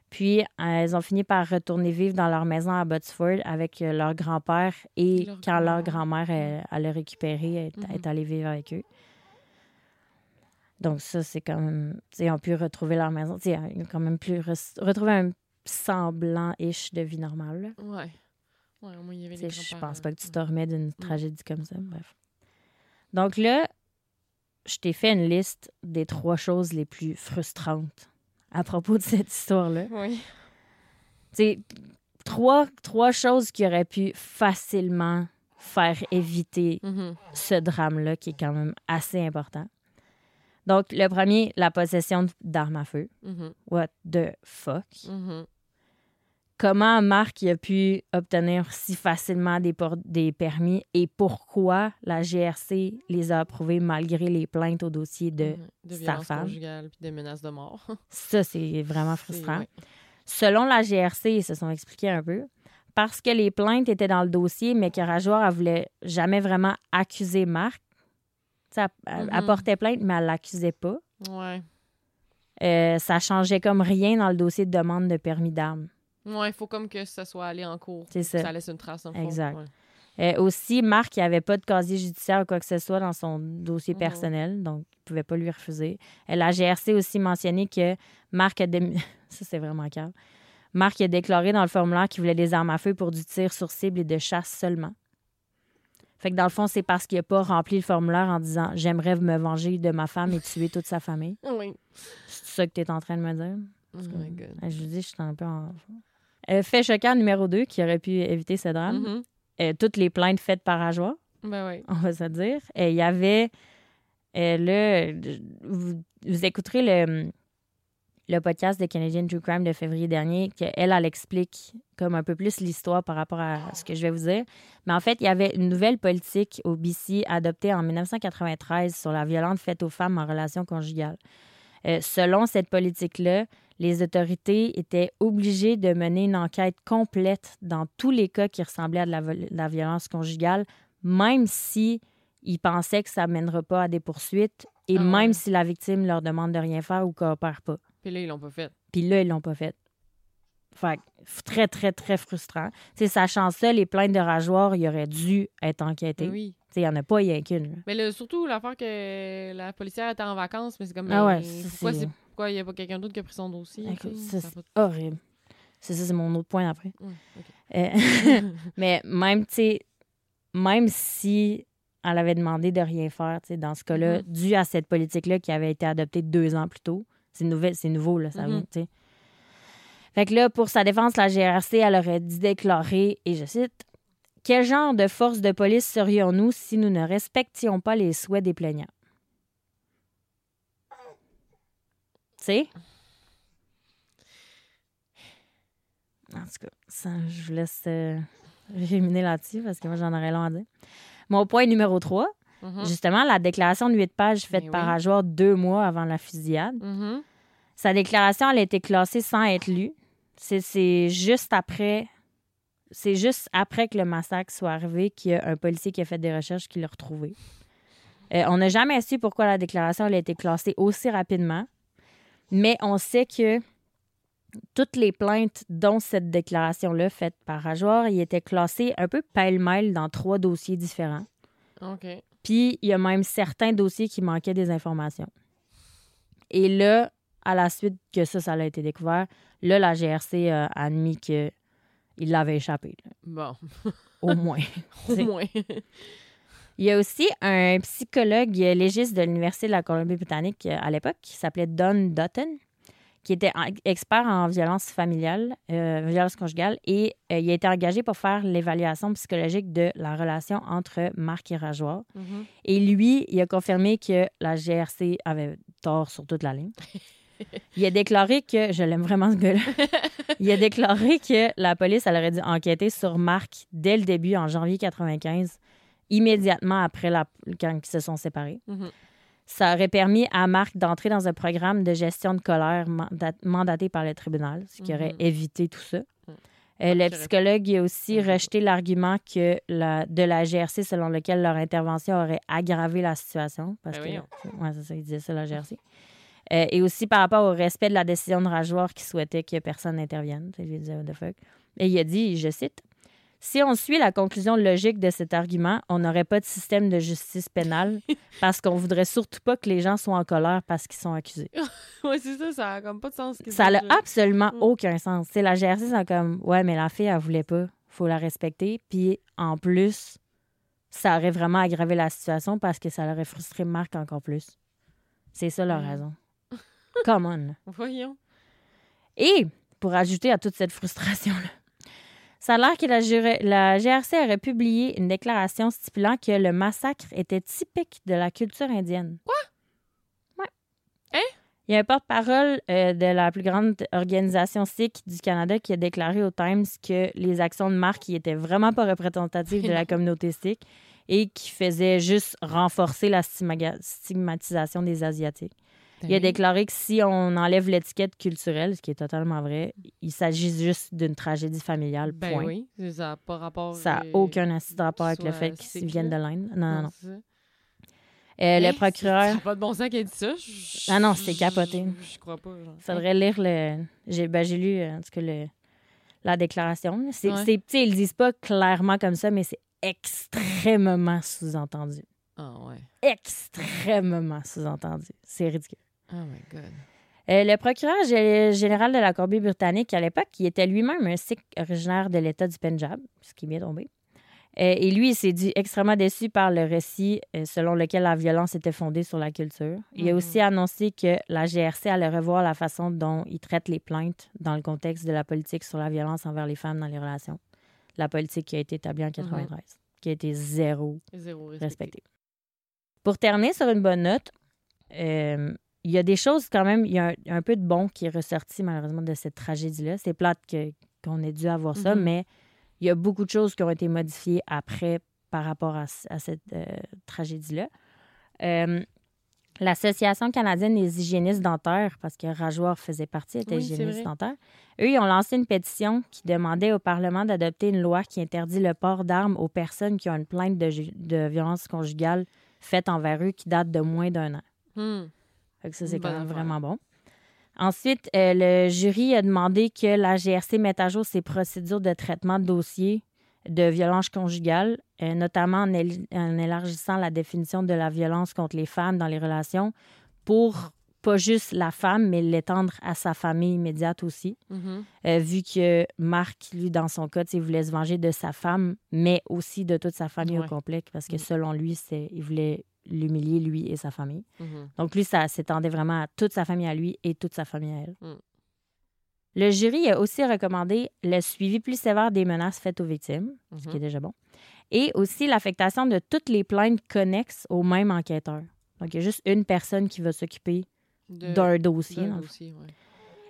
Puis, euh, elles ont fini par retourner vivre dans leur maison à Botsford avec leur grand-père et Leur quand leur grand-mère. elle l'a récupéré, elle est- Mhm. est allée vivre avec eux. Donc ça, c'est quand même... Ils ont pu retrouver leur maison. Tu sais, Ils ont quand même pu re- retrouver un semblant-ish de vie normale. là. Ouais. Ouais, au moins, il y avait Tu les sais, Je pense pas que tu te remets d'une tragédie comme ça. Bref. Donc là, je t'ai fait une liste des trois choses les plus frustrantes à propos de cette histoire-là. Oui. Tu sais, trois, trois choses qui auraient pu facilement faire éviter Mhm. ce drame-là, qui est quand même assez important. Donc, le premier, la possession d'armes à feu. Mhm. What the fuck? Mhm. Comment Marc a pu obtenir si facilement des, permis et pourquoi la GRC les a approuvés malgré les plaintes au dossier de... Mhm. de sa femme. conjugale puis de menaces de mort. Ça, c'est vraiment frustrant. ouais. Selon la GRC, ils se sont expliqués un peu, parce que les plaintes étaient dans le dossier, mais que Rajoir, elle voulait jamais vraiment accuser Marc. Sais, Elle, Mhm. portait plainte, mais elle l'accusait pas. Ouais. Euh, ça changeait comme rien dans le dossier de demande de permis d'armes. Ouais, il faut comme que ça soit allé en cours. C'est ça. Ça laisse une trace en fond. Exact. Ouais. Euh, aussi, Marc, il avait pas de casier judiciaire ou quoi que ce soit dans son dossier personnel, donc il pouvait pas lui refuser. Euh, la GRC a aussi mentionné que Marc a... dé- Ça, c'est vraiment calme. Marc a déclaré dans le formulaire qu'il voulait des armes à feu pour du tir sur cible et de chasse seulement. Fait que dans le fond, c'est parce qu'il n'a pas rempli le formulaire en disant « J'aimerais me venger de ma femme et tuer toute sa famille Oui. ». C'est ça que tu es en train de me dire? Oh my God. Je dis, je suis un peu en... Euh, fait choquant numéro 2 qui aurait pu éviter ce drame. Mhm. Euh, toutes les plaintes faites par Ajoie Ben oui. on va se dire. Il y avait euh, là, vous, vous écouterez le, le podcast de Canadian True Crime de février dernier, qu'elle, elle explique comme un peu plus l'histoire par rapport à ce que je vais vous dire. Mais en fait, il y avait une nouvelle politique au BC adoptée en 1993 sur la violence faite aux femmes en relation conjugale. Euh, selon cette politique-là, les autorités étaient obligées de mener une enquête complète dans tous les cas qui ressemblaient à de la, vol- de la violence conjugale, même si ils pensaient que ça ne mènera pas à des poursuites et Ah même si la victime leur demande de rien faire ou coopère pas. Puis là, ils l'ont pas fait. Puis là, ils l'ont pas fait. Fait que, très, très, très frustrant. Sais, sachant ça, les plaintes de rageoir, il aurait dû être enquêté. Ben oui. Il n'y en a pas, il y en a qu'une. Mais là, surtout l'affaire que la policière était en vacances, mais c'est comme. Ah ouais, pourquoi c'est- c'est- pourquoi il n'y a pas quelqu'un d'autre qui a pris son dossier? C'est horrible. C'est ça, c'est mon autre point après. Euh, mais même, tu sais, même si elle avait demandé de rien faire, tu sais, dans ce cas-là, Mhm. dû à cette politique-là qui avait été adoptée deux ans plus tôt, c'est nouvelle, c'est nouveau, là, ça vient, tu sais. Fait que là, pour sa défense, la GRC, elle aurait dit déclarer, et je cite, Quel genre de force de police serions-nous si nous ne respections pas les souhaits des plaignants? Tu sais? En tout cas, ça, je vous laisse euh, ruminer là-dessus parce que moi, j'en aurais long à dire. Mon point numéro 3, Mhm. justement, la déclaration de huit pages faite par. Ajour deux mois avant la fusillade. Mhm. Sa déclaration, elle a été classée sans être lue. C'est- C'est juste après. C'est juste après que le massacre soit arrivé qu'il y a un policier qui a fait des recherches qui l'a retrouvé. Euh, on n'a jamais su pourquoi la déclaration elle a été classée aussi rapidement, mais on sait que toutes les plaintes, dont cette déclaration-là faite par Rajoir, il était classé un peu pêle-mêle dans trois dossiers différents. OK. Puis, il y a même certains dossiers qui manquaient des informations. Et là, à la suite que ça, ça a été découvert, là, la GRC a admis qu'il l'avait échappé, là. Bon, au moins. au moins. Il y a aussi un psychologue légiste de l'Université de la Colombie-Britannique euh, à l'époque qui s'appelait Don Dutton, qui était expert en violence familiale, euh, violence conjugale, et euh, il a été engagé pour faire l'évaluation psychologique de la relation entre Marc et Rajoir. Mhm. Et lui, il a confirmé que la GRC avait tort sur toute la ligne. Il a déclaré que, je l'aime vraiment ce gars-là, il a déclaré que la police elle aurait dû enquêter sur Marc dès le début, en janvier 95, immédiatement après la, quand ils se sont séparés. Mhm. Ça aurait permis à Marc d'entrer dans un programme de gestion de colère manda- mandaté par le tribunal, ce qui aurait Mhm. évité tout ça. Mhm. Euh, le psychologue a aussi Mhm. rejeté l'argument que la, de la GRC selon lequel leur intervention aurait aggravé la situation. Parce Ben que, ouais, c'est ça, il disait ça, la GRC. Euh, et aussi par rapport au respect de la décision de Rajoir qui souhaitait que personne n'intervienne. Tu sais, Il disait, what the fuck. Et il a dit, je cite, Si on suit la conclusion logique de cet argument, on n'aurait pas de système de justice pénale parce qu'on voudrait surtout pas que les gens soient en colère parce qu'ils sont accusés. ouais, c'est ça, ça a comme pas de sens. Ça n'a absolument Mm. aucun sens. C'est la GRC, c'est comme, ouais, mais la fille, elle voulait pas. faut la respecter. Puis en plus, ça aurait vraiment aggravé la situation parce que ça aurait frustré Marc encore plus. C'est ça leur Mm. raison. Come on. Voyons. Et pour ajouter à toute cette frustration-là, ça a l'air que la, GRC aurait publié une déclaration stipulant que le massacre était typique de la culture indienne. Quoi? Ouais. Hein? Il y a un porte-parole euh, de la plus grande organisation sikh du Canada qui a déclaré au Times que les actions de Marc qui étaient vraiment pas représentatives de la communauté sikh et qui faisaient juste renforcer la stigma- stigmatisation des Asiatiques. Il a Ben déclaré que si on enlève l'étiquette culturelle, ce qui est totalement vrai, il s'agit juste d'une tragédie familiale, Ben point. oui, ça n'a pas rapport. Ça n'a aucun rapport avec le fait qu'ils viennent de l'Inde. Non, non, non. c'est. Euh, le procureur, n'a pas de bon sens qu'elle dit ça. Je- Ah non, c'est capoté. Je je crois pas. Genre. faudrait lire le. J'ai ben, lu, en tout cas, le- la déclaration. C'est, Ouais. c'est- ils le disent pas clairement comme ça, mais c'est extrêmement sous-entendu. Ah ouais. Extrêmement sous-entendu. C'est ridicule. Oh my God. Euh, le procureur gé- général de la Colombie-Britannique à l'époque, qui était lui-même un Sikh originaire de l'État du Pendjab, ce qui est bien tombé. Euh, et lui, il s'est dit extrêmement déçu par le récit euh, selon lequel la violence était fondée sur la culture. Il a Mhm. aussi annoncé que la GRC allait revoir la façon dont il traite les plaintes dans le contexte de la politique sur la violence envers les femmes dans les relations. La politique qui a été établie en 93, qui a été zéro Zéro respecté. respecté. Pour terminer sur une bonne note, il y a des choses quand même, il y a un, un peu de bon qui est ressorti malheureusement de cette tragédie-là. C'est plate que- qu'on ait dû avoir ça, Mhm. mais il y a beaucoup de choses qui ont été modifiées après par rapport à, cette euh, tragédie-là. Euh, L'Association canadienne des hygiénistes dentaires, parce que Rajoir faisait partie, était Oui, hygiéniste dentaire, eux, ils ont lancé une pétition qui demandait au Parlement d'adopter une loi qui interdit le port d'armes aux personnes qui ont une plainte de, ju- de violence conjugale faite envers eux qui date de moins d'un an. Hmm. Fait que ça, c'est quand même affaire. vraiment bon. Ensuite, euh, le jury a demandé que la GRC mette à jour ses procédures de traitement de dossiers de violence conjugale, euh, notamment en, él- en élargissant la définition de la violence contre les femmes dans les relations pour pas juste la femme, mais l'étendre à sa famille immédiate aussi. Mhm. Euh, vu que Marc, lui, dans son cas, il voulait se venger de sa femme, mais aussi de toute sa famille au complet, parce que Mhm. selon lui, c'est, il voulait l'humilier, lui et sa famille. Mhm. Donc, lui, ça s'étendait vraiment à toute sa famille à lui et toute sa famille à elle. Mm. Le jury a aussi recommandé le suivi plus sévère des menaces faites aux victimes, ce qui est Mhm. déjà bon, et aussi l'affectation de toutes les plaintes connexes au même enquêteur. Donc, il y a juste une personne qui va s'occuper d'un dossier. ouais.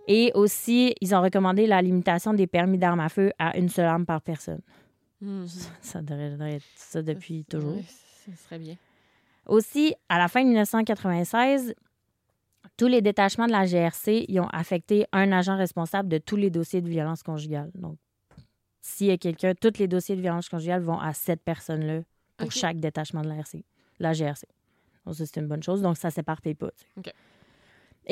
Et aussi, ils ont recommandé la limitation des permis d'armes à feu à une seule arme par personne. Mhm. Ça devrait être ça depuis toujours. Ouais, ça serait bien. Aussi, à la fin de 1996, tous les détachements de la GRC y ont affecté un agent responsable de tous les dossiers de violence conjugale. Donc, s'il y a quelqu'un, tous les dossiers de violence conjugale vont à cette personne-là pour chaque détachement de la, RC, la GRC. Donc, ça, c'est une bonne chose. Donc, ça s'éparpille pas. tu sais. OK.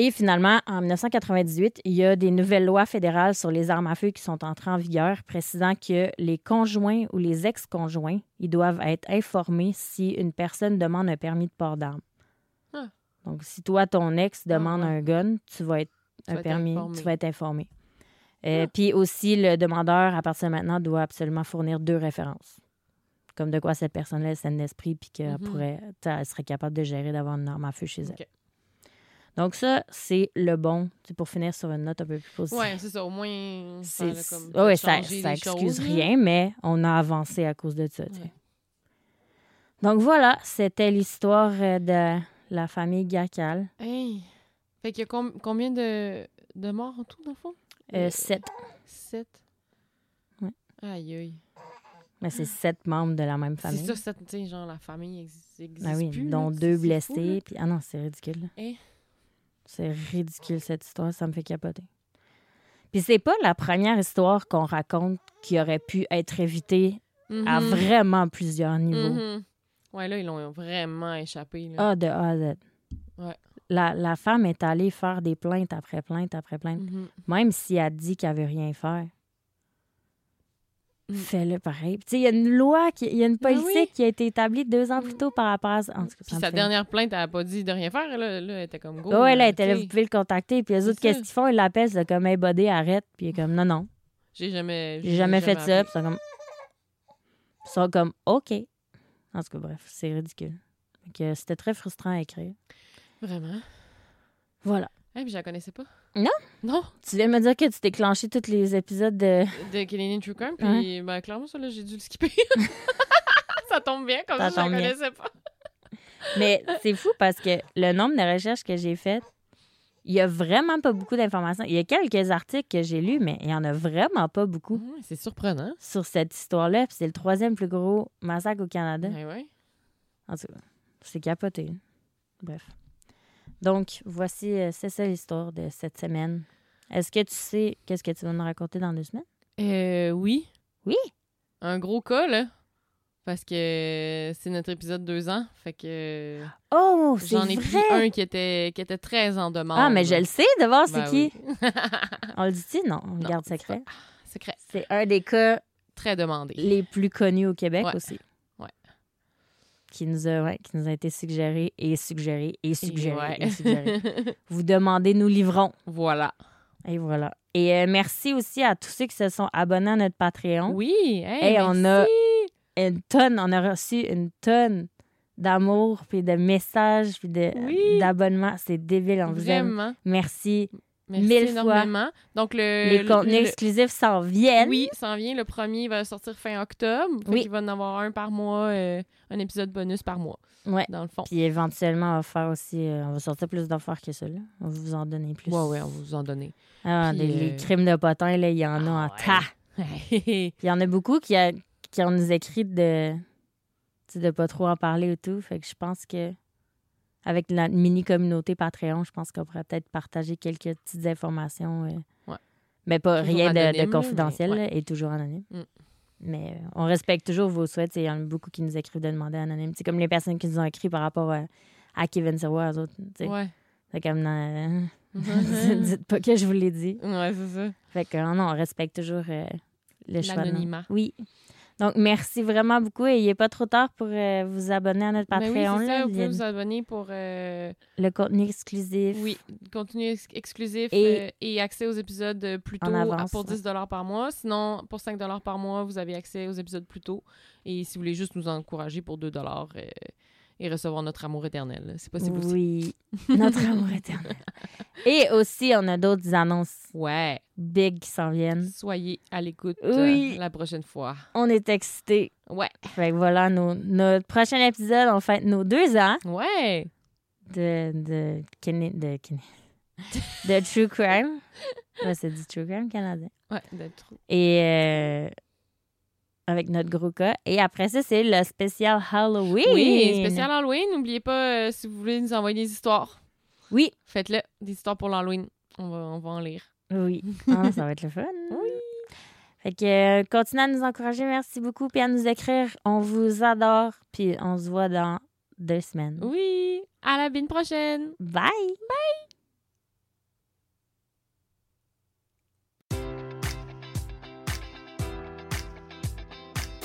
Et finalement, en 1998, il y a des nouvelles lois fédérales sur les armes à feu qui sont entrées en vigueur, précisant que les conjoints ou les ex-conjoints, ils doivent être informés si une personne demande un permis de port d'armes. Ah. Donc, si toi, ton ex demande ouais. un gun, tu vas être Tu un vas permis, informé. tu vas être informé. Euh, Ah. Puis aussi, le demandeur, à partir de maintenant, doit absolument fournir deux références. Comme de quoi cette personne-là est saine d'esprit, puis qu'elle Mhm. pourrait, elle serait capable de gérer d'avoir une arme à feu chez elle. Donc ça, c'est le bon, c'est pour finir sur une note un peu plus positive. Ouais, c'est ça. Au moins, ça C'est- ouais, ça, ça excuse choses, rien, mais on a avancé à cause de ça. Ouais. Donc voilà, c'était l'histoire euh, de la famille Gacal. Hey! Fait qu'il y a com- combien de, de morts en tout, dans le fond? Euh, sept. Sept? Ouais. Aïe, aïe. Mais c'est sept membres de la même C'est famille. ça, sept, genre, la famille existe, existe Ah oui, plus, dont C'est- deux c'est blessés. fou, là. puis... Ah non, c'est ridicule. là. Hein? C'est ridicule cette histoire, ça me fait capoter. Puis c'est pas la première histoire qu'on raconte qui aurait pu être évitée à Mhm. vraiment plusieurs niveaux. Mhm. Ouais, là, ils l'ont vraiment échappé. Là. Ah, de A à Z. Ouais. La, la femme est allée faire des plaintes après plaintes après plaintes, Mhm. même si elle dit qu'elle veut rien faire. Mm. Fais-le pareil. Il y a une loi, il y a une Ben politique oui. qui a été établie deux ans plus tôt par rapport à ça. En tout cas, ça Puis sa fait- dernière plainte, elle a pas dit de rien faire. Là, là elle était comme go. Ouais, là, elle euh, était là, vous pouvez le contacter. Puis les autres, qu'est-ce qu'ils font? Ils l'appellent, c'est comme, hey, buddy, arrête. Puis il est comme, non, non. J'ai jamais. J'ai jamais fait ça. Puis ils sont comme. Ils sont comme, OK. En tout cas, bref, c'est ridicule. Que C'était très frustrant à écrire. Vraiment? Voilà. Eh, puis je la connaissais pas. Non? Non. Tu viens de me dire que tu t'es clenché tous les épisodes de. De Canadian True Crime. Puis, ben, clairement, ça, là, j'ai dû le skipper. ça tombe bien, comme Ça ça, je bien. connaissais pas. Mais c'est fou parce que le nombre de recherches que j'ai faites, il y a vraiment pas beaucoup d'informations. Il y a quelques articles que j'ai lus, mais il y en a vraiment pas beaucoup c'est surprenant. sur cette histoire-là. Puis c'est le troisième plus gros massacre au Canada. Ouais, ouais. En tout cas, c'est capoté. Bref. Donc, voici, euh, c'est ça l'histoire de cette semaine. Est-ce que tu sais qu'est-ce que tu vas nous raconter dans deux semaines? Euh, oui. Oui? Un gros cas, là. Parce que c'est notre épisode deux ans. Fait que Oh, c'est j'en ai vrai! pris un qui était, qui était très en demande. Ah, mais je le sais de voir c'est Ben qui. oui. On le dit Non, on le Non, garde secret. Secret. C'est un des cas Très demandé. les plus connus au Québec Ouais. aussi. Qui nous, a, ouais, qui nous a été suggéré et suggéré et suggéré ouais. et suggéré. Vous demandez, nous livrons. voilà. Et voilà. Et euh, merci aussi à tous ceux qui se sont abonnés à notre Patreon. Oui. Hey, Hey, on merci. Une tonne, on a reçu une tonne d'amour, puis de messages, puis Oui. d'abonnements. C'est débile, on vous aime. Vraiment. Merci. Merci Mille fois. énormément. Donc, le, Les le- contenus le- exclusifs s'en viennent. Oui, ça en vient. Le premier va sortir fin octobre. Oui. Il va en avoir un par mois, euh, un épisode bonus par mois, Ouais. dans le fond. Puis éventuellement, on va faire aussi. euh, on va sortir plus d'affaires que ça, là. On va vous en donner plus. Ouais, ouais, on va vous en donner. Ah, Puis, les euh, crimes de potins, là, il y en a en Ah ouais. tas. Il y en a beaucoup qui, a, qui ont nous écrit de tu sais, de pas trop en parler et tout. Fait que je pense que avec la mini communauté Patreon, je pense qu'on pourrait peut-être partager quelques petites informations. euh, Ouais. Mais pas Toujours rien de- confidentiel mais et toujours anonyme. Mm. Mais euh, on respecte toujours vos souhaits. Il y en a beaucoup qui nous écrivent de demander anonyme. C'est comme les personnes qui nous ont écrit par rapport à, à Kevin Sirois, eux autres. Ouais. C'est comme, euh, Mhm. dites pas que je vous l'ai dit. ouais, c'est ça. Fait que non, on respecte toujours euh, le choix. L'anonymat. Oui. Donc, merci vraiment beaucoup. Et il n'est pas trop tard pour euh, vous abonner à notre Ben oui, Patreon. là. ça. Vous pouvez vous abonner pour euh, Le contenu exclusif. oui, contenu ex- exclusif Et- euh, et accès aux épisodes plus tôt avance, pour ouais. 10 par mois. Sinon, pour 5 par mois, vous avez accès aux épisodes plus tôt. Et si vous voulez juste nous encourager pour 2 euh, et recevoir notre amour éternel, c'est possible aussi. Oui. Notre amour éternel. Et aussi, on a d'autres annonces Ouais. big qui s'en viennent. Soyez à l'écoute Oui. euh, la prochaine fois. On est excités. Ouais. Fait que voilà, nos- notre prochain épisode, on fête nos deux ans Ouais. de, de, de, de True Crime. Ouais, c'est du True Crime canadien. Ouais, d'être. Et euh, avec notre gros cas. Et après ça, c'est le spécial Halloween. Oui, spécial Halloween. N'oubliez pas, euh, si vous voulez nous envoyer des histoires, Oui, faites-le. Des histoires pour l'Halloween. On va, on va en lire. oui. Ah, ça va être le fun. Oui. Fait que euh, continuez à nous encourager. Merci beaucoup. Puis à nous écrire. On vous adore. Puis on se voit dans deux semaines. Oui. À la bine prochaine. Bye!